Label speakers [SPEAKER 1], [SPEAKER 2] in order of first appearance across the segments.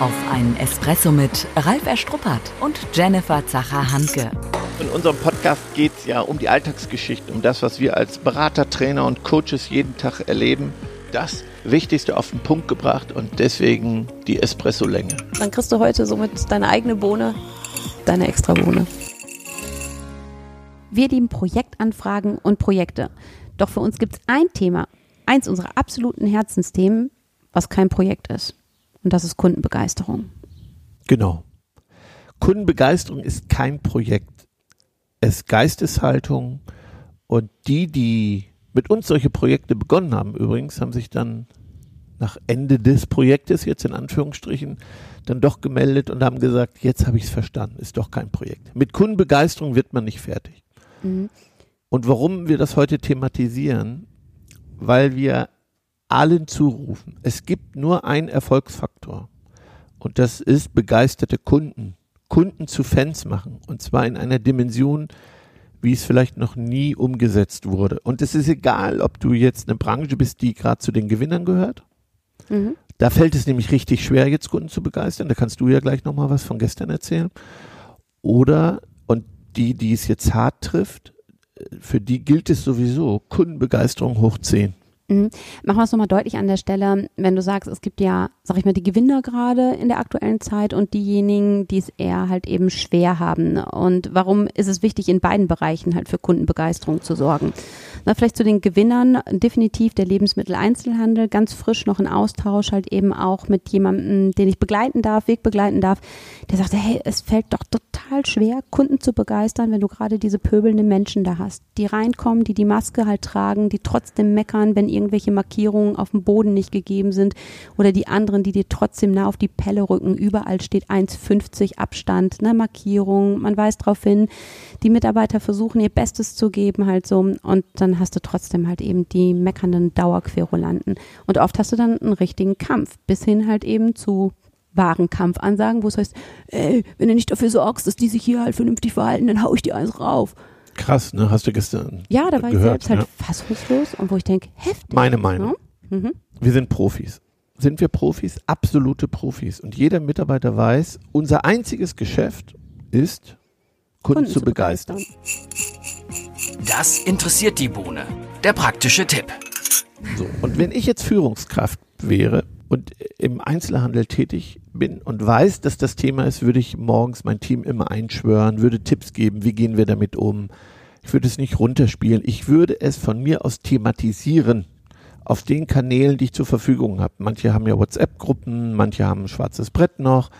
[SPEAKER 1] Auf einen Espresso mit Ralf Erstruppert und Jennifer Zacher-Hanke.
[SPEAKER 2] In unserem Podcast geht es ja um die Alltagsgeschichte, um das, was wir als Berater, Trainer und Coaches jeden Tag erleben. Das Wichtigste auf den Punkt gebracht und deswegen die Espresso-Länge.
[SPEAKER 3] Dann kriegst du heute somit deine eigene Bohne, deine extra Bohne. Wir lieben Projektanfragen und Projekte. Doch für uns gibt es ein Thema, eins unserer absoluten Herzensthemen, was kein Projekt ist. Und das ist Kundenbegeisterung.
[SPEAKER 2] Genau. Kundenbegeisterung ist kein Projekt. Es ist Geisteshaltung. Und die, die mit uns solche Projekte begonnen haben, übrigens, haben sich dann nach Ende des Projektes, jetzt in Anführungsstrichen, dann doch gemeldet und haben gesagt, jetzt habe ich es verstanden, ist doch kein Projekt. Mit Kundenbegeisterung wird man nicht fertig. Mhm. Und warum wir das heute thematisieren, weil wir allen zurufen, es gibt nur einen Erfolgsfaktor und das ist begeisterte Kunden. Kunden zu Fans machen und zwar in einer Dimension, wie es vielleicht noch nie umgesetzt wurde. Und es ist egal, ob du jetzt eine Branche bist, die gerade zu den Gewinnern gehört. Mhm. Da fällt es nämlich richtig schwer, jetzt Kunden zu begeistern. Da kannst du ja gleich nochmal was von gestern erzählen. Oder, und die, die es jetzt hart trifft, für die gilt es sowieso, Kundenbegeisterung hoch 10.
[SPEAKER 3] Mhm. Machen wir es nochmal deutlich an der Stelle, wenn du sagst, es gibt ja, sag ich mal, die Gewinner gerade in der aktuellen Zeit und diejenigen, die es eher halt eben schwer haben. Und warum ist es wichtig, in beiden Bereichen halt für Kundenbegeisterung zu sorgen? Na, vielleicht zu den Gewinnern, definitiv der Lebensmitteleinzelhandel, ganz frisch noch ein Austausch halt eben auch mit jemandem, den ich begleiten darf, Weg begleiten darf, der sagte, hey, es fällt doch total schwer, Kunden zu begeistern, wenn du gerade diese pöbelnden Menschen da hast, die reinkommen, die die Maske halt tragen, die trotzdem meckern, wenn irgendwelche Markierungen auf dem Boden nicht gegeben sind oder die anderen, die dir trotzdem nah auf die Pelle rücken. Überall steht 1,50 Abstand, ne, Markierung, man weiß darauf hin. Die Mitarbeiter versuchen ihr Bestes zu geben halt so und dann hast du trotzdem halt eben die meckernden Dauerquerulanten. Und oft hast du dann einen richtigen Kampf bis hin halt eben zu wahren Kampfansagen, wo es heißt, ey, wenn du nicht dafür sorgst, dass die sich hier halt vernünftig verhalten, dann hau ich dir eins rauf.
[SPEAKER 2] Krass, ne? Hast du gestern
[SPEAKER 3] Ja, da war
[SPEAKER 2] gehört,
[SPEAKER 3] ich selbst halt
[SPEAKER 2] ja.
[SPEAKER 3] fassungslos und wo ich denke, heftig.
[SPEAKER 2] Meine Meinung.
[SPEAKER 3] Ja? Mhm.
[SPEAKER 2] Wir sind Profis. Sind wir Profis? Absolute Profis. Und jeder Mitarbeiter weiß, unser einziges Geschäft ist, Kunden,
[SPEAKER 3] Kunden
[SPEAKER 2] zu begeistern.
[SPEAKER 4] Das interessiert die Bohne. Der praktische Tipp.
[SPEAKER 2] So. Und wenn ich jetzt Führungskraft wäre und im Einzelhandel tätig bin und weiß, dass das Thema ist, würde ich morgens mein Team immer einschwören, würde Tipps geben, wie gehen wir damit um. Ich würde es nicht runterspielen. Ich würde es von mir aus thematisieren auf den Kanälen, die ich zur Verfügung habe. Manche haben ja WhatsApp-Gruppen, manche haben ein schwarzes Brett noch,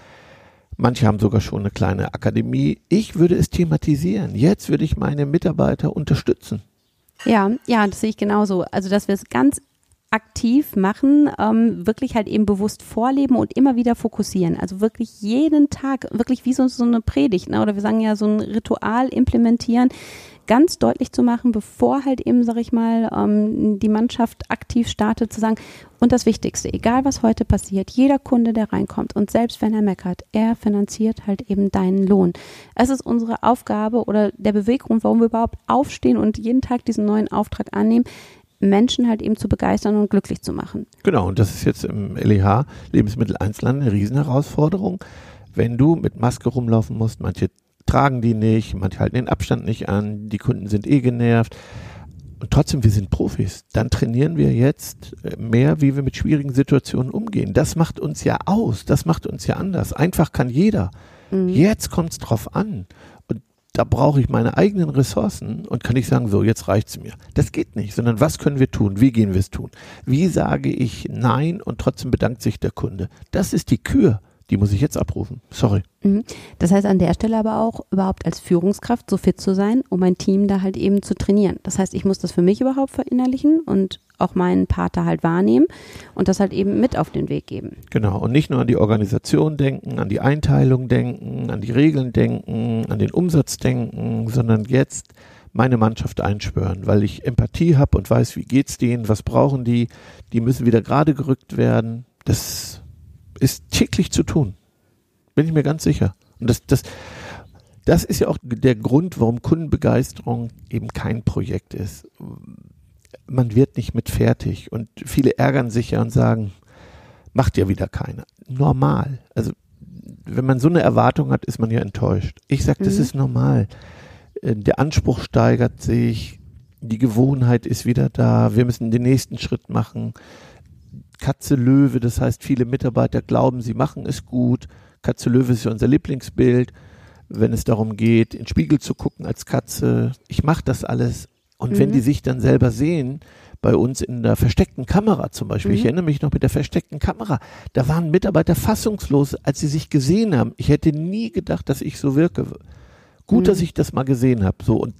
[SPEAKER 2] manche haben sogar schon eine kleine Akademie. Ich würde es thematisieren. Jetzt würde ich meine Mitarbeiter unterstützen.
[SPEAKER 3] Ja, ja, das sehe ich genauso. Also, dass wir es ganz aktiv machen, ähm, wirklich halt eben bewusst vorleben und immer wieder fokussieren. Also wirklich jeden Tag, wirklich wie so, so eine Predigt, ne? oder wir sagen ja so ein Ritual implementieren, ganz deutlich zu machen, bevor halt eben, sag ich mal, ähm, die Mannschaft aktiv startet, zu sagen, und das Wichtigste, egal was heute passiert, jeder Kunde, der reinkommt und selbst wenn er meckert, er finanziert halt eben deinen Lohn. Es ist unsere Aufgabe oder der Beweggrund, warum wir überhaupt aufstehen und jeden Tag diesen neuen Auftrag annehmen, Menschen halt eben zu begeistern und glücklich zu machen.
[SPEAKER 2] Genau, und das ist jetzt im LEH Lebensmitteleinzelhandel eine Riesenherausforderung. Wenn du mit Maske rumlaufen musst, manche tragen die nicht, manche halten den Abstand nicht an, die Kunden sind eh genervt. Und trotzdem, wir sind Profis. Dann trainieren wir jetzt mehr, wie wir mit schwierigen Situationen umgehen. Das macht uns ja aus, das macht uns ja anders. Einfach kann jeder. Mhm. Jetzt kommt es drauf an. Und da brauche ich meine eigenen Ressourcen und kann ich sagen, so, jetzt reicht's mir. Das geht nicht, sondern was können wir tun? Wie gehen wir es tun? Wie sage ich Nein und trotzdem bedankt sich der Kunde? Das ist die Kür. Die muss ich jetzt abrufen. Sorry.
[SPEAKER 3] Mhm. Das heißt an der Stelle aber auch überhaupt als Führungskraft so fit zu sein, um mein Team da halt eben zu trainieren. Das heißt, ich muss das für mich überhaupt verinnerlichen und auch meinen Pater halt wahrnehmen und das halt eben mit auf den Weg geben.
[SPEAKER 2] Genau. Und nicht nur an die Organisation denken, an die Einteilung denken, an die Regeln denken, an den Umsatz denken, sondern jetzt meine Mannschaft einschwören, weil ich Empathie habe und weiß, wie geht's denen, was brauchen die, die müssen wieder gerade gerückt werden. Das ist täglich zu tun. Bin ich mir ganz sicher. Und das, das, das ist ja auch der Grund, warum Kundenbegeisterung eben kein Projekt ist. Man wird nicht mit fertig. Und viele ärgern sich ja und sagen, Macht ja wieder keiner. Normal. Also wenn man so eine Erwartung hat, ist man ja enttäuscht. Ich sag, das
[SPEAKER 3] Mhm.
[SPEAKER 2] ist normal. Äh, Der Anspruch steigert sich, die Gewohnheit ist wieder da, wir müssen den nächsten Schritt machen. Katze Löwe, das heißt, viele Mitarbeiter glauben, sie machen es gut. Katze Löwe ist ja unser Lieblingsbild, wenn es darum geht, in den Spiegel zu gucken als Katze. Ich mache das alles. Und wenn
[SPEAKER 3] Mhm.
[SPEAKER 2] die sich dann selber sehen, bei uns in der versteckten Kamera zum Beispiel, ich
[SPEAKER 3] Mhm.
[SPEAKER 2] erinnere mich noch mit der versteckten Kamera, da waren Mitarbeiter fassungslos, als sie sich gesehen haben. Ich hätte nie gedacht, dass ich so wirke. Gut,
[SPEAKER 3] Mhm.
[SPEAKER 2] dass ich das mal gesehen habe. So und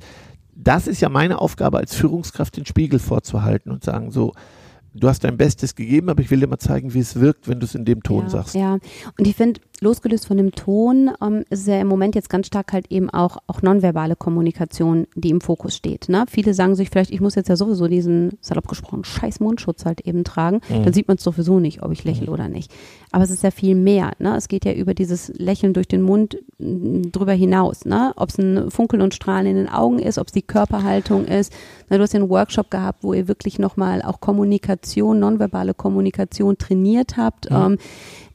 [SPEAKER 2] das ist ja meine Aufgabe als Führungskraft, den Spiegel vorzuhalten und sagen so, du hast dein Bestes gegeben, aber ich will dir mal zeigen, wie es wirkt, wenn du es in dem Ton
[SPEAKER 3] ja,
[SPEAKER 2] sagst.
[SPEAKER 3] Ja, und ich finde, losgelöst von dem Ton ähm, ist es ja im Moment jetzt ganz stark halt eben auch, auch nonverbale Kommunikation, die im Fokus steht. Ne? Viele sagen sich vielleicht, ich muss jetzt ja sowieso diesen, salopp gesprochen, scheiß Mundschutz halt eben tragen.
[SPEAKER 2] Mhm.
[SPEAKER 3] Dann sieht man es sowieso nicht, ob ich lächle oder nicht. Aber es ist ja viel mehr. Ne? Es geht ja über dieses Lächeln durch den Mund drüber hinaus. Ne? Ob es ein Funkeln und Strahlen in den Augen ist, ob es die Körperhaltung ist. Na, du hast ja einen Workshop gehabt, wo ihr wirklich nochmal auch Kommunikation, nonverbale Kommunikation trainiert habt.
[SPEAKER 2] Mhm.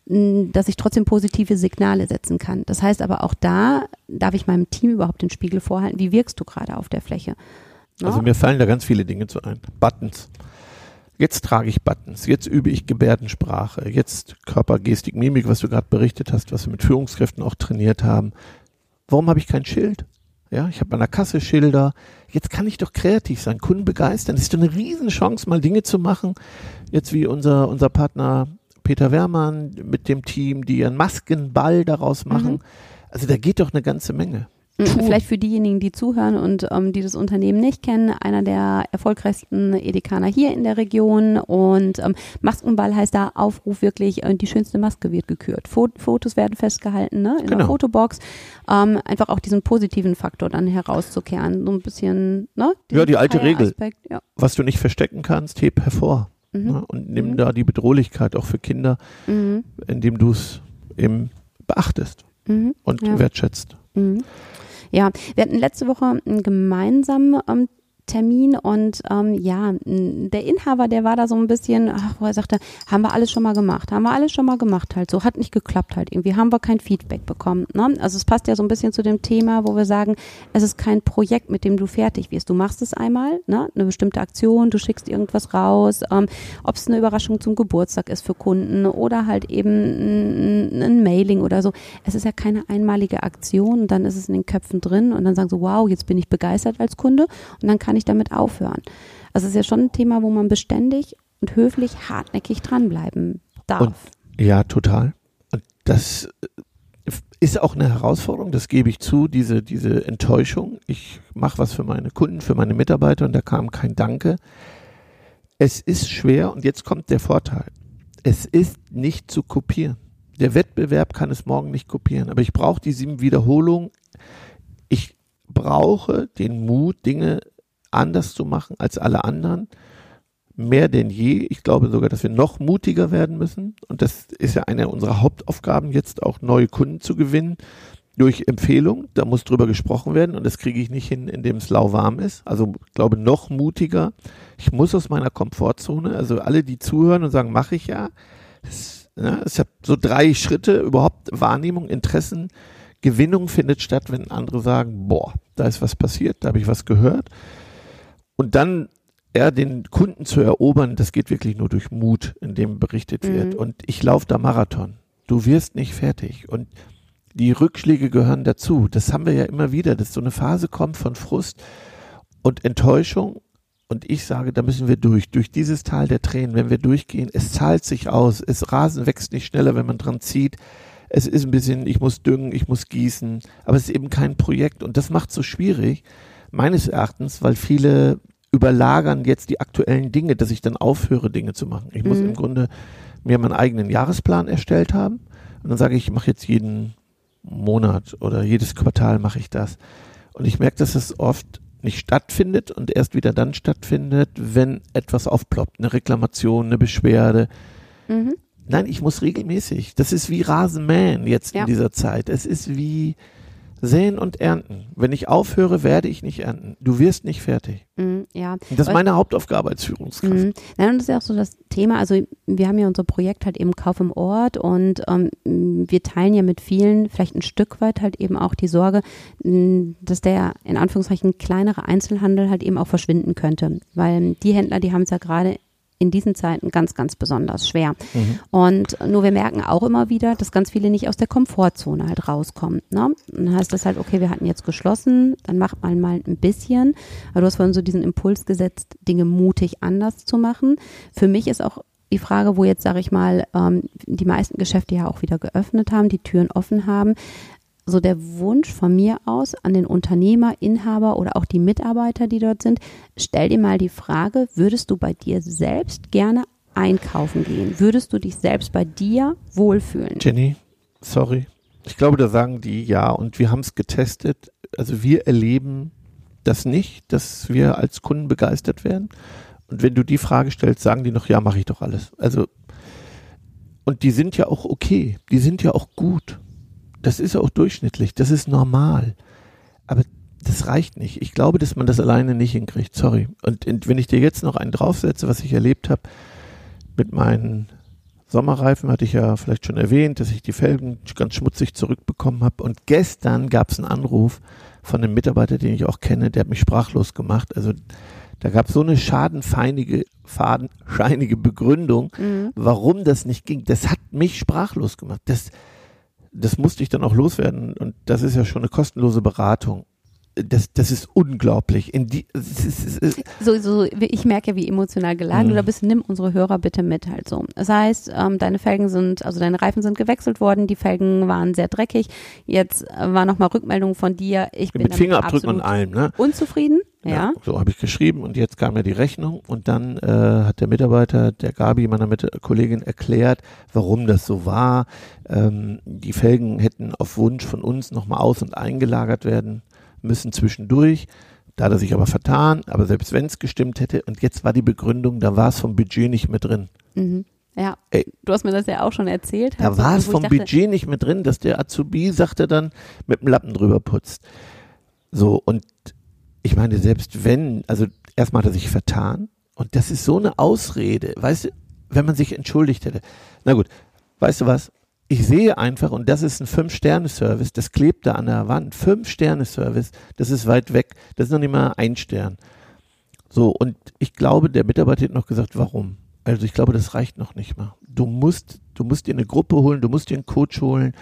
[SPEAKER 3] Ähm, dass ich trotzdem positive Signale setzen kann. Das heißt aber auch da darf ich meinem Team überhaupt den Spiegel vorhalten. Wie wirkst du gerade auf der Fläche? Ne?
[SPEAKER 2] Also mir fallen da ganz viele Dinge zu ein. Buttons. Jetzt trage ich Buttons, jetzt übe ich Gebärdensprache, jetzt Körpergestik, Mimik, was du gerade berichtet hast, was wir mit Führungskräften auch trainiert haben. Warum habe ich kein Schild? Ja, ich habe an der Kasse Schilder. Jetzt kann ich doch kreativ sein, Kunden begeistern. Das ist doch eine Riesenchance, mal Dinge zu machen. Jetzt wie unser, unser Partner Peter Wehrmann mit dem Team, die ihren Maskenball daraus machen.
[SPEAKER 3] Mhm.
[SPEAKER 2] Also da geht doch eine ganze Menge. Tun.
[SPEAKER 3] Vielleicht für diejenigen, die zuhören und ähm, die das Unternehmen nicht kennen, einer der erfolgreichsten Edekaner hier in der Region und ähm, Maskenball heißt da Aufruf wirklich, äh, die schönste Maske wird gekürt. Fo Fotos werden festgehalten, ne, in der
[SPEAKER 2] Genau.
[SPEAKER 3] Fotobox. Ähm, einfach auch diesen positiven Faktor dann herauszukehren, so ein bisschen, ne?
[SPEAKER 2] Ja, die alte Regel.
[SPEAKER 3] Aspekt, ja.
[SPEAKER 2] Was du nicht verstecken kannst, heb hervor.
[SPEAKER 3] Mhm.
[SPEAKER 2] Ne? Und nimm
[SPEAKER 3] Mhm.
[SPEAKER 2] da die Bedrohlichkeit auch für Kinder,
[SPEAKER 3] Mhm.
[SPEAKER 2] indem du es eben beachtest
[SPEAKER 3] Mhm.
[SPEAKER 2] und
[SPEAKER 3] Ja.
[SPEAKER 2] wertschätzt.
[SPEAKER 3] Ja, wir hatten letzte Woche einen gemeinsamen ähm, Termin und ähm, ja, der Inhaber, der war da so ein bisschen, ach, wo er sagte, haben wir alles schon mal gemacht, haben wir alles schon mal gemacht halt so, hat nicht geklappt halt irgendwie, haben wir kein Feedback bekommen. Ne? Also es passt ja so ein bisschen zu dem Thema, wo wir sagen, es ist kein Projekt, mit dem du fertig wirst. Du machst es einmal, ne? eine bestimmte Aktion, du schickst irgendwas raus, ähm, ob es eine Überraschung zum Geburtstag ist für Kunden oder halt eben ein, ein Mailing oder so. Es ist ja keine einmalige Aktion dann ist es in den Köpfen drin und dann sagen so, wow, jetzt bin ich begeistert als Kunde und dann kann ich damit aufhören. Also es ist ja schon ein Thema, wo man beständig und höflich hartnäckig dranbleiben darf.
[SPEAKER 2] Und- Ja, total. Das äh, ist auch eine Herausforderung, das gebe ich zu, diese, diese Enttäuschung. Ich mache was für meine Kunden, für meine Mitarbeiter und da kam kein Danke. Es ist schwer und jetzt kommt der Vorteil. Es ist nicht zu kopieren. Der Wettbewerb kann es morgen nicht kopieren, aber ich brauche die sieben Wiederholungen. Ich brauche den Mut, Dinge anders zu machen als alle anderen. Mehr denn je. Ich glaube sogar, dass wir noch mutiger werden müssen. Und das ist ja eine unserer Hauptaufgaben, jetzt auch neue Kunden zu gewinnen durch Empfehlung. Da muss drüber gesprochen werden und das kriege ich nicht hin, indem es lauwarm ist. Also ich glaube noch mutiger. Ich muss aus meiner Komfortzone, also alle, die zuhören und sagen, mache ich ja. Das, ja, es hat so drei Schritte überhaupt Wahrnehmung, Interessen, Gewinnung findet statt, wenn andere sagen, boah, da ist was passiert, da habe ich was gehört. Und dann ja, den Kunden zu erobern, das geht wirklich nur durch Mut, in dem berichtet
[SPEAKER 3] Mhm.
[SPEAKER 2] wird. Und ich laufe da Marathon. Du wirst nicht fertig. Und die Rückschläge gehören dazu. Das haben wir ja immer wieder, dass so eine Phase kommt von Frust und Enttäuschung. Und ich sage, da müssen wir durch, durch dieses Tal der Tränen. Wenn wir durchgehen, es zahlt sich aus. Es Rasen wächst nicht schneller, wenn man dran zieht. Es ist ein bisschen, ich muss düngen, ich muss gießen. Aber es ist eben kein Projekt. Und das macht so schwierig, meines Erachtens, weil viele überlagern jetzt die aktuellen Dinge, dass ich dann aufhöre, Dinge zu machen. Ich muss
[SPEAKER 3] Mhm.
[SPEAKER 2] im Grunde mir meinen eigenen Jahresplan erstellt haben. Und dann sage ich, ich mache jetzt jeden Monat oder jedes Quartal mache ich das. Und ich merke, dass es oft nicht stattfindet und erst wieder dann stattfindet, wenn etwas aufploppt. Eine Reklamation, eine Beschwerde.
[SPEAKER 3] Mhm.
[SPEAKER 2] Nein, ich muss regelmäßig. Das ist wie Rasenmähen jetzt
[SPEAKER 3] Ja.
[SPEAKER 2] in dieser Zeit. Es ist wie Säen und ernten. Wenn ich aufhöre, werde ich nicht ernten. Du wirst nicht fertig.
[SPEAKER 3] Mhm, ja.
[SPEAKER 2] Das ist meine Hauptaufgabe als Führungskraft.
[SPEAKER 3] Mhm. Nein, und das ist ja auch so das Thema. Also wir haben ja unser Projekt halt eben Kauf im Ort und ähm, wir teilen ja mit vielen vielleicht ein Stück weit halt eben auch die Sorge, mh, dass der in Anführungszeichen kleinere Einzelhandel halt eben auch verschwinden könnte. Weil die Händler, die haben es ja gerade in diesen Zeiten ganz, ganz besonders schwer.
[SPEAKER 2] Mhm.
[SPEAKER 3] Und nur wir merken auch immer wieder, dass ganz viele nicht aus der Komfortzone halt rauskommen. Ne? Dann heißt das halt, okay, wir hatten jetzt geschlossen, dann macht man mal ein bisschen. Aber du hast vorhin so diesen Impuls gesetzt, Dinge mutig anders zu machen. Für mich ist auch die Frage, wo jetzt, sage ich mal, ähm, die meisten Geschäfte ja auch wieder geöffnet haben, die Türen offen haben, so der Wunsch von mir aus an den Unternehmer, Inhaber oder auch die Mitarbeiter, die dort sind, stell dir mal die Frage, würdest du bei dir selbst gerne einkaufen gehen? Würdest du dich selbst bei dir wohlfühlen?
[SPEAKER 2] Jenny, sorry. Ich glaube, da sagen die ja und wir haben es getestet. Also wir erleben das nicht, dass wir als Kunden begeistert werden. Und wenn du die Frage stellst, sagen die noch, ja, mache ich doch alles. Also, und die sind ja auch okay. Die sind ja auch gut. Das ist auch durchschnittlich. Das ist normal. Aber das reicht nicht. Ich glaube, dass man das alleine nicht hinkriegt. Sorry. Und, und wenn ich dir jetzt noch einen draufsetze, was ich erlebt habe mit meinen Sommerreifen, hatte ich ja vielleicht schon erwähnt, dass ich die Felgen ganz schmutzig zurückbekommen habe. Und gestern gab es einen Anruf von einem Mitarbeiter, den ich auch kenne, der hat mich sprachlos gemacht. Also da gab es so eine schadenfeinige, fadenscheinige Begründung,
[SPEAKER 3] Mhm.
[SPEAKER 2] warum das nicht ging. Das hat mich sprachlos gemacht. Das, das musste ich dann auch loswerden. Und das ist ja schon eine kostenlose Beratung. Das, das ist unglaublich. In die, es ist, es ist,
[SPEAKER 3] So, so, ich merke ja, wie emotional geladen
[SPEAKER 2] Mhm.
[SPEAKER 3] du da bist. Nimm unsere Hörer bitte mit halt so. Das heißt, ähm, deine Felgen sind, also deine Reifen sind gewechselt worden. Die Felgen waren sehr dreckig. Jetzt äh, war nochmal Rückmeldung von dir. Ich bin
[SPEAKER 2] mit Fingerabdrücken und allem. Ne?
[SPEAKER 3] unzufrieden. Ja.
[SPEAKER 2] so habe ich geschrieben und jetzt kam ja die Rechnung und dann äh, hat der Mitarbeiter, der Gabi, meiner Mit Kollegin, erklärt, warum das so war. Ähm, die Felgen hätten auf Wunsch von uns nochmal aus- und eingelagert werden müssen zwischendurch. Da hat er sich aber vertan, aber selbst wenn es gestimmt hätte und jetzt war die Begründung, da war es vom Budget nicht mehr drin.
[SPEAKER 3] Mhm. Ja.
[SPEAKER 2] Ey.
[SPEAKER 3] Du hast mir das ja auch schon erzählt.
[SPEAKER 2] Da war es vom
[SPEAKER 3] dachte,
[SPEAKER 2] Budget nicht mehr drin, dass der Azubi, sagte dann, mit dem Lappen drüber putzt. So, und ich meine, selbst wenn, also erstmal hat er sich vertan und das ist so eine Ausrede, weißt du, wenn man sich entschuldigt hätte. Na gut, weißt du was? Ich sehe einfach, und das ist ein Fünf-Sterne-Service, das klebt da an der Wand. Fünf-Sterne-Service, das ist weit weg, das ist noch nicht mal ein Stern. So, und ich glaube, der Mitarbeiter hat noch gesagt, warum? Also ich glaube, das reicht noch nicht mal. Du musst, du musst dir eine Gruppe holen, du musst dir einen Coach holen,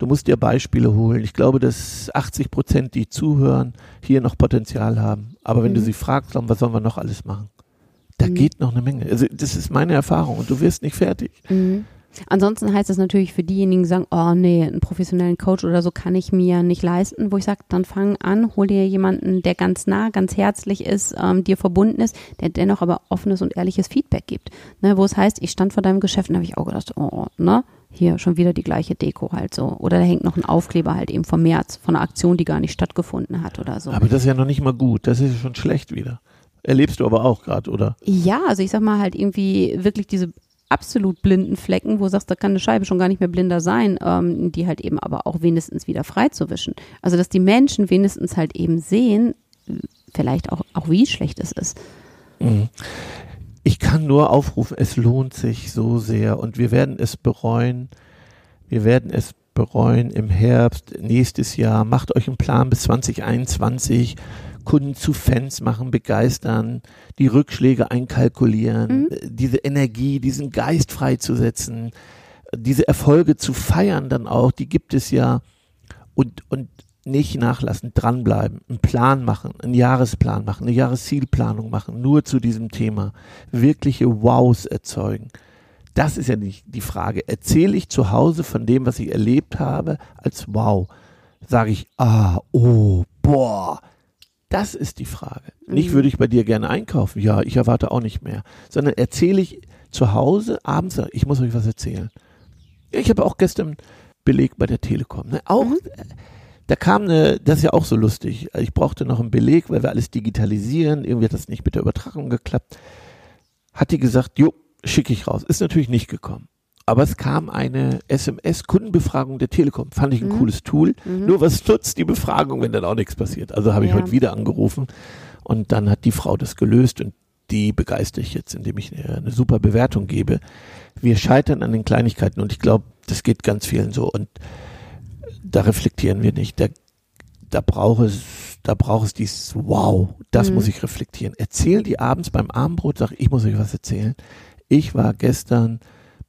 [SPEAKER 2] du musst dir Beispiele holen. Ich glaube, dass 80 Prozent, die zuhören, hier noch Potenzial haben. Aber wenn du
[SPEAKER 3] Mhm.
[SPEAKER 2] sie fragst, was sollen wir noch alles machen? Da
[SPEAKER 3] Mhm.
[SPEAKER 2] geht noch eine Menge. Also das ist meine Erfahrung und du wirst nicht fertig.
[SPEAKER 3] Mhm. Ansonsten heißt das natürlich für diejenigen, die sagen, oh nee, einen professionellen Coach oder so kann ich mir nicht leisten, wo ich sage, dann fang an, hol dir jemanden, der ganz nah, ganz herzlich ist, ähm, dir verbunden ist, der dennoch aber offenes und ehrliches Feedback gibt. Ne, wo es heißt, ich stand vor deinem Geschäft und habe ich auch gedacht, oh, ne, hier schon wieder die gleiche Deko halt so. Oder da hängt noch ein Aufkleber halt eben vom März, von einer Aktion, die gar nicht stattgefunden hat oder so.
[SPEAKER 2] Aber das ist ja noch nicht mal gut. Das ist ja schon schlecht wieder. Erlebst du aber auch gerade, oder?
[SPEAKER 3] Ja, also ich sag mal halt irgendwie wirklich diese absolut blinden Flecken, wo du sagst, da kann eine Scheibe schon gar nicht mehr blinder sein, ähm, die halt eben aber auch wenigstens wieder freizuwischen. Also dass die Menschen wenigstens halt eben sehen, vielleicht auch, auch wie schlecht es ist.
[SPEAKER 2] Mhm. Ich kann nur aufrufen, es lohnt sich so sehr und wir werden es bereuen. Wir werden es bereuen im Herbst, nächstes Jahr. Macht euch einen Plan bis 2021. Kunden zu Fans machen, begeistern, die Rückschläge einkalkulieren,
[SPEAKER 3] Mhm.
[SPEAKER 2] äh, diese Energie, diesen Geist freizusetzen, diese Erfolge zu feiern dann auch, die gibt es ja und, und nicht nachlassen, dranbleiben, einen Plan machen, einen Jahresplan machen, eine Jahreszielplanung machen, nur zu diesem Thema, wirkliche Wows erzeugen. Das ist ja nicht die Frage. Erzähle ich zu Hause von dem, was ich erlebt habe, als Wow? Sage ich, ah, oh, boah. Das ist die Frage. Nicht
[SPEAKER 3] Mhm.
[SPEAKER 2] würde ich bei dir gerne einkaufen. Ja, ich erwarte auch nicht mehr. Sondern erzähle ich zu Hause abends, ich muss euch was erzählen. Ich habe auch gestern Beleg bei der Telekom. Ne? Auch,
[SPEAKER 3] Mhm.
[SPEAKER 2] da kam eine, das ist ja auch so lustig. Ich brauchte noch einen Beleg, weil wir alles digitalisieren. Irgendwie hat das nicht mit der Übertragung geklappt. Hat die gesagt, jo, schicke ich raus. Ist natürlich nicht gekommen. Aber es kam eine SMS-Kundenbefragung der Telekom. Fand ich ein cooles Tool. Nur was nutzt die Befragung, wenn dann auch nichts passiert? Also habe ich
[SPEAKER 3] Ja.
[SPEAKER 2] heute wieder angerufen und dann hat die Frau das gelöst und die begeistere ich jetzt, indem ich eine, eine super Bewertung gebe. Wir scheitern an den Kleinigkeiten und ich glaube, das geht ganz vielen so und da reflektieren wir nicht. Da, da braucht es, da braucht es dieses Wow, das
[SPEAKER 3] Mhm.
[SPEAKER 2] muss ich reflektieren. Erzähl die abends beim Abendbrot, sag ich muss euch was erzählen. Ich war gestern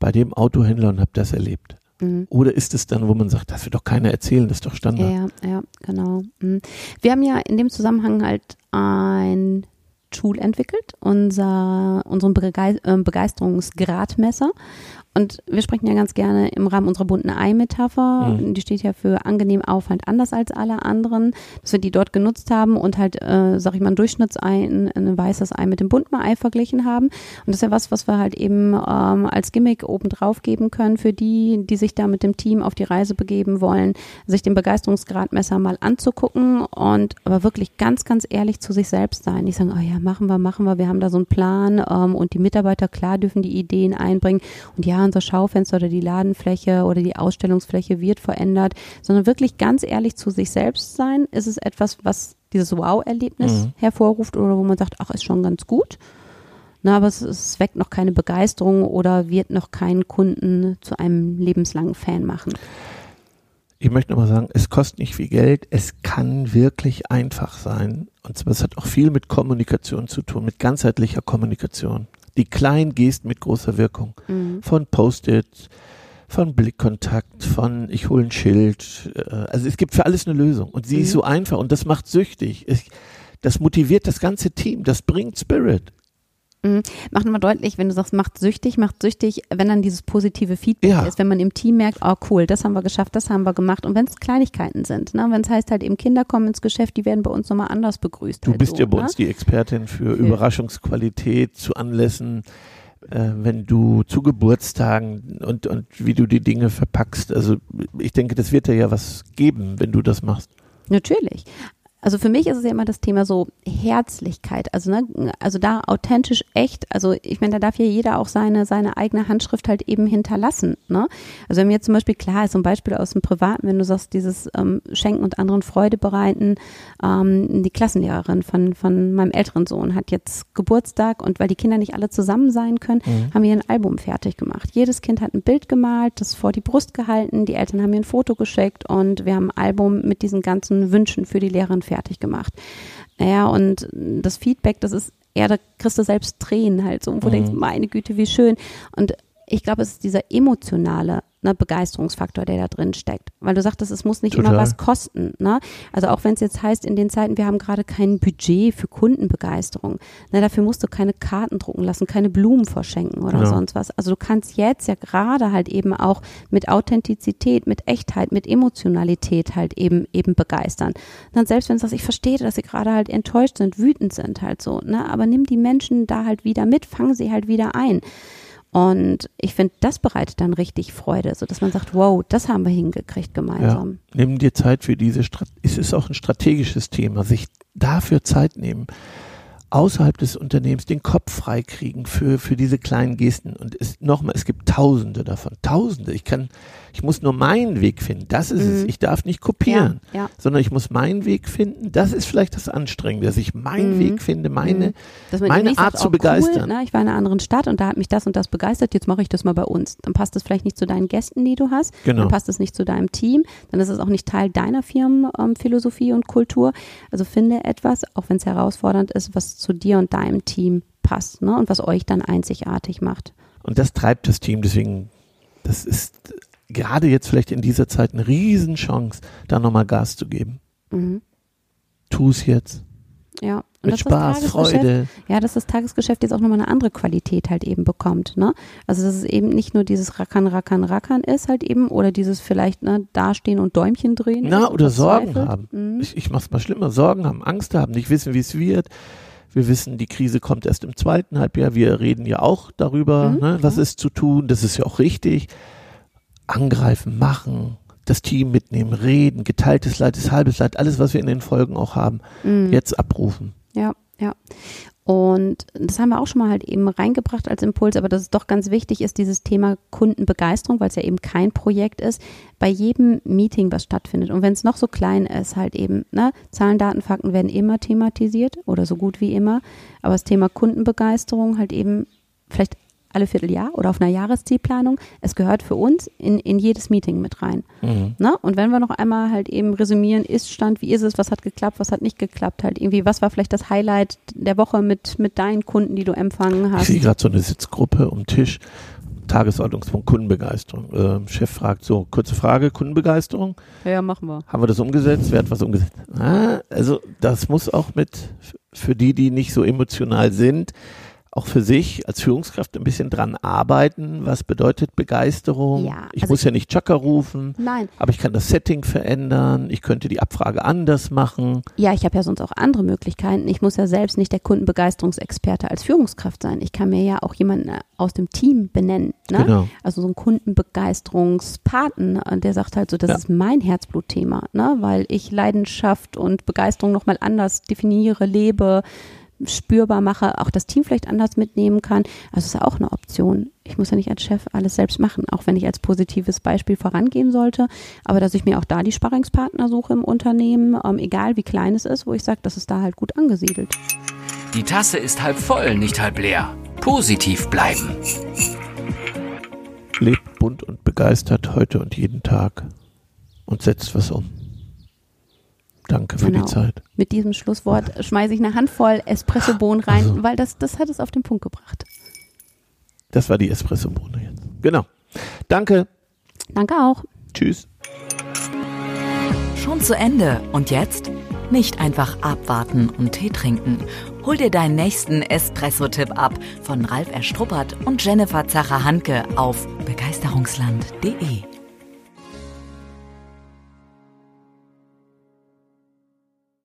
[SPEAKER 2] bei dem Autohändler und habe das erlebt.
[SPEAKER 3] Mhm.
[SPEAKER 2] Oder ist es dann, wo man sagt, das wird doch keiner erzählen, das ist doch Standard.
[SPEAKER 3] Ja, ja, genau. Mhm. Wir haben ja in dem Zusammenhang halt ein Tool entwickelt, unser, unseren äh, Begeisterungsgradmesser. Und wir sprechen ja ganz gerne im Rahmen unserer bunten Ei-Metapher.
[SPEAKER 2] Mhm.
[SPEAKER 3] Die steht ja für angenehm auffallend anders als alle anderen, dass wir die dort genutzt haben und halt, äh, sag ich mal, ein Durchschnittsei, ein, ein weißes Ei mit dem bunten Ei verglichen haben. Und das ist ja was, was wir halt eben ähm, als Gimmick oben drauf geben können für die, die sich da mit dem Team auf die Reise begeben wollen, sich den Begeisterungsgradmesser mal anzugucken und aber wirklich ganz, ganz ehrlich zu sich selbst sein. Nicht sagen, oh ja, machen wir, machen wir, wir haben da so einen Plan ähm, und die Mitarbeiter, klar, dürfen die Ideen einbringen und ja, unser Schaufenster oder die Ladenfläche oder die Ausstellungsfläche wird verändert, sondern wirklich ganz ehrlich zu sich selbst sein. Ist es etwas, was dieses Wow-Erlebnis
[SPEAKER 2] Mhm.
[SPEAKER 3] hervorruft oder wo man sagt, ach, ist schon ganz gut. Na, aber es, es weckt noch keine Begeisterung oder wird noch keinen Kunden zu einem lebenslangen Fan machen.
[SPEAKER 2] Ich möchte nochmal sagen, es kostet nicht viel Geld, es kann wirklich einfach sein. Und zwar, es hat auch viel mit Kommunikation zu tun, mit ganzheitlicher Kommunikation. Die kleinen Gesten mit großer Wirkung.
[SPEAKER 3] Mhm.
[SPEAKER 2] Von Post-it, von Blickkontakt, von ich hole ein Schild. äh, Also es gibt für alles eine Lösung. Und sie ist
[SPEAKER 3] Mhm.
[SPEAKER 2] so einfach und das macht süchtig. Ich, das motiviert das ganze Team, das bringt Spirit.
[SPEAKER 3] Mach mal deutlich, wenn du sagst, macht süchtig, macht süchtig, wenn dann dieses positive Feedback
[SPEAKER 2] Ja.
[SPEAKER 3] ist, wenn man im Team merkt, oh cool, das haben wir geschafft, das haben wir gemacht. Und wenn es Kleinigkeiten sind, ne? wenn es heißt halt eben Kinder kommen ins Geschäft, die werden bei uns nochmal anders begrüßt.
[SPEAKER 2] Du
[SPEAKER 3] halt
[SPEAKER 2] bist
[SPEAKER 3] so,
[SPEAKER 2] ja bei
[SPEAKER 3] ne?
[SPEAKER 2] uns die Expertin für
[SPEAKER 3] Für-
[SPEAKER 2] Überraschungsqualität zu Anlässen, äh, wenn du zu Geburtstagen und, und wie du die Dinge verpackst. Also ich denke, das wird dir ja was geben, wenn du das machst.
[SPEAKER 3] Natürlich. Also für mich ist es ja immer das Thema so Herzlichkeit, also ne, also da authentisch echt, also ich meine, da darf ja jeder auch seine seine eigene Handschrift halt eben hinterlassen, ne? Also wenn mir jetzt zum Beispiel klar ist, ein Beispiel aus dem Privaten, wenn du sagst, dieses ähm, Schenken und anderen Freude bereiten, ähm, die Klassenlehrerin von von meinem älteren Sohn hat jetzt Geburtstag und weil die Kinder nicht alle zusammen sein können, haben wir ein Album fertig gemacht. Jedes Kind hat ein Bild gemalt, das vor die Brust gehalten, die Eltern haben mir ein Foto geschickt und wir haben ein Album mit diesen ganzen Wünschen für die Lehrerin fertig gemacht. Ja, und das Feedback, das ist eher, da kriegst du selbst Tränen halt so, wo du
[SPEAKER 2] Mhm.
[SPEAKER 3] denkst, meine Güte, wie schön. Und ich glaube, es ist dieser emotionale ne, Begeisterungsfaktor, der da drin steckt. Weil du sagtest, es muss nicht immer
[SPEAKER 2] Total.
[SPEAKER 3] was kosten. Ne? Also auch wenn es jetzt heißt, in den Zeiten, wir haben gerade kein Budget für Kundenbegeisterung. Ne, dafür musst du keine Karten drucken lassen, keine Blumen verschenken oder
[SPEAKER 2] Genau.
[SPEAKER 3] sonst was. Also du kannst jetzt ja gerade halt eben auch mit Authentizität, mit Echtheit, mit Emotionalität halt eben eben begeistern. Dann selbst wenn du sagst, ich verstehe, dass sie gerade halt enttäuscht sind, wütend sind halt so, ne? Aber nimm die Menschen da halt wieder mit, fang sie halt wieder ein. Und ich finde, das bereitet dann richtig Freude, so dass man sagt, wow, das haben wir hingekriegt gemeinsam.
[SPEAKER 2] Nimm dir Zeit für diese Strat es ist auch ein strategisches Thema, sich dafür Zeit nehmen, außerhalb des Unternehmens den Kopf freikriegen für, für diese kleinen Gesten. Und es, nochmal, es gibt Tausende davon, Tausende. Ich kann, ich muss nur meinen Weg finden. Das ist es.
[SPEAKER 3] Mhm.
[SPEAKER 2] Ich darf nicht kopieren,
[SPEAKER 3] Ja, ja.
[SPEAKER 2] sondern ich muss meinen Weg finden. Das ist vielleicht das Anstrengende, dass ich meinen
[SPEAKER 3] Mhm.
[SPEAKER 2] Weg finde, meine,
[SPEAKER 3] Mhm.
[SPEAKER 2] Meine Art
[SPEAKER 3] sagt,
[SPEAKER 2] zu begeistern.
[SPEAKER 3] Cool, ne, ich war in einer anderen Stadt und da hat mich das und das begeistert, jetzt mache ich das mal bei uns. Dann passt es vielleicht nicht zu deinen Gästen, die du hast,
[SPEAKER 2] Genau.
[SPEAKER 3] dann passt es nicht zu deinem Team, dann ist es auch nicht Teil deiner Firmenphilosophie und Kultur. Also finde etwas, auch wenn es herausfordernd ist, was zu dir und deinem Team passt ne, und was euch dann einzigartig macht.
[SPEAKER 2] Und das treibt das Team. Deswegen, das ist gerade jetzt vielleicht in dieser Zeit eine Riesenchance, da nochmal Gas zu geben.
[SPEAKER 3] Mhm.
[SPEAKER 2] Tu es jetzt.
[SPEAKER 3] Ja. Und
[SPEAKER 2] Mit Spaß, Freude.
[SPEAKER 3] Ja, dass das Tagesgeschäft jetzt auch nochmal eine andere Qualität halt eben bekommt, ne? Also dass es eben nicht nur dieses Rackern, Rackern, Rackern ist halt eben oder dieses vielleicht ne, dastehen und Däumchen drehen.
[SPEAKER 2] Na, oder Sorgen haben.
[SPEAKER 3] Mhm.
[SPEAKER 2] Ich, ich mach's mal schlimmer. Sorgen haben, Angst haben, nicht wissen, wie es wird. Wir wissen, die Krise kommt erst im zweiten Halbjahr. Wir reden ja auch darüber,
[SPEAKER 3] Mhm,
[SPEAKER 2] ne, was
[SPEAKER 3] ja.
[SPEAKER 2] ist zu tun. Das ist ja auch richtig. Angreifen, machen, das Team mitnehmen, reden, geteiltes Leid ist halbes Leid, alles, was wir in den Folgen auch haben,
[SPEAKER 3] Mhm.
[SPEAKER 2] jetzt abrufen.
[SPEAKER 3] Ja, Ja. Und das haben wir auch schon mal halt eben reingebracht als Impuls, aber dass es doch ganz wichtig ist, dieses Thema Kundenbegeisterung, weil es ja eben kein Projekt ist, bei jedem Meeting, was stattfindet. Und wenn es noch so klein ist, halt eben, ne, Zahlen, Daten, Fakten werden immer thematisiert oder so gut wie immer. Aber das Thema Kundenbegeisterung halt eben vielleicht alle Vierteljahr oder auf einer Jahreszielplanung. Es gehört für uns in, in jedes Meeting mit rein. Mhm. Ne? Und wenn wir noch einmal halt eben resümieren, ist Stand, wie ist es, was hat geklappt, was hat nicht geklappt, halt irgendwie, was war vielleicht das Highlight der Woche mit, mit deinen Kunden, die du empfangen hast?
[SPEAKER 2] Ich sehe gerade so eine Sitzgruppe um Tisch. Tagesordnungspunkt Kundenbegeisterung. Äh, Chef fragt so, kurze Frage, Kundenbegeisterung?
[SPEAKER 3] Ja, machen wir.
[SPEAKER 2] Haben wir das umgesetzt? Wer hat was umgesetzt? Ah, also das muss auch mit, für die, die nicht so emotional sind, auch für sich als Führungskraft ein bisschen dran arbeiten. Was bedeutet Begeisterung? Ja, ich also muss ja nicht Chaka rufen.
[SPEAKER 3] Nein.
[SPEAKER 2] Aber ich kann das Setting verändern. Ich könnte die Abfrage anders machen.
[SPEAKER 3] Ja, ich habe ja sonst auch andere Möglichkeiten. Ich muss ja selbst nicht der Kundenbegeisterungsexperte als Führungskraft sein. Ich kann mir ja auch jemanden äh, aus dem Team benennen. Ne? Genau. Also so ein Kundenbegeisterungspaten, äh, der sagt halt so, das ja. ist mein Herzblutthema, ne? weil ich Leidenschaft und Begeisterung nochmal anders definiere, lebe spürbar mache, auch das Team vielleicht anders mitnehmen kann. Also ist ja auch eine Option. Ich muss ja nicht als Chef alles selbst machen, auch wenn ich als positives Beispiel vorangehen sollte. Aber dass ich mir auch da die Sparringspartner suche im Unternehmen, ähm, egal wie klein es ist, wo ich sage, das ist da halt gut angesiedelt.
[SPEAKER 4] Die Tasse ist halb voll, nicht halb leer. Positiv bleiben.
[SPEAKER 2] Lebt bunt und begeistert heute und jeden Tag und setzt was um. Danke für genau. die Zeit.
[SPEAKER 3] Mit diesem Schlusswort schmeiße ich eine Handvoll Espressobohnen rein, also. weil das, das hat es auf den Punkt gebracht.
[SPEAKER 2] Das war die Espressobohne jetzt. Genau. Danke.
[SPEAKER 3] Danke auch.
[SPEAKER 2] Tschüss.
[SPEAKER 1] Schon zu Ende. Und jetzt? Nicht einfach abwarten und Tee trinken. Hol dir deinen nächsten Espresso-Tipp ab von Ralf Erstruppert und Jennifer Zacher-Hanke auf begeisterungsland.de.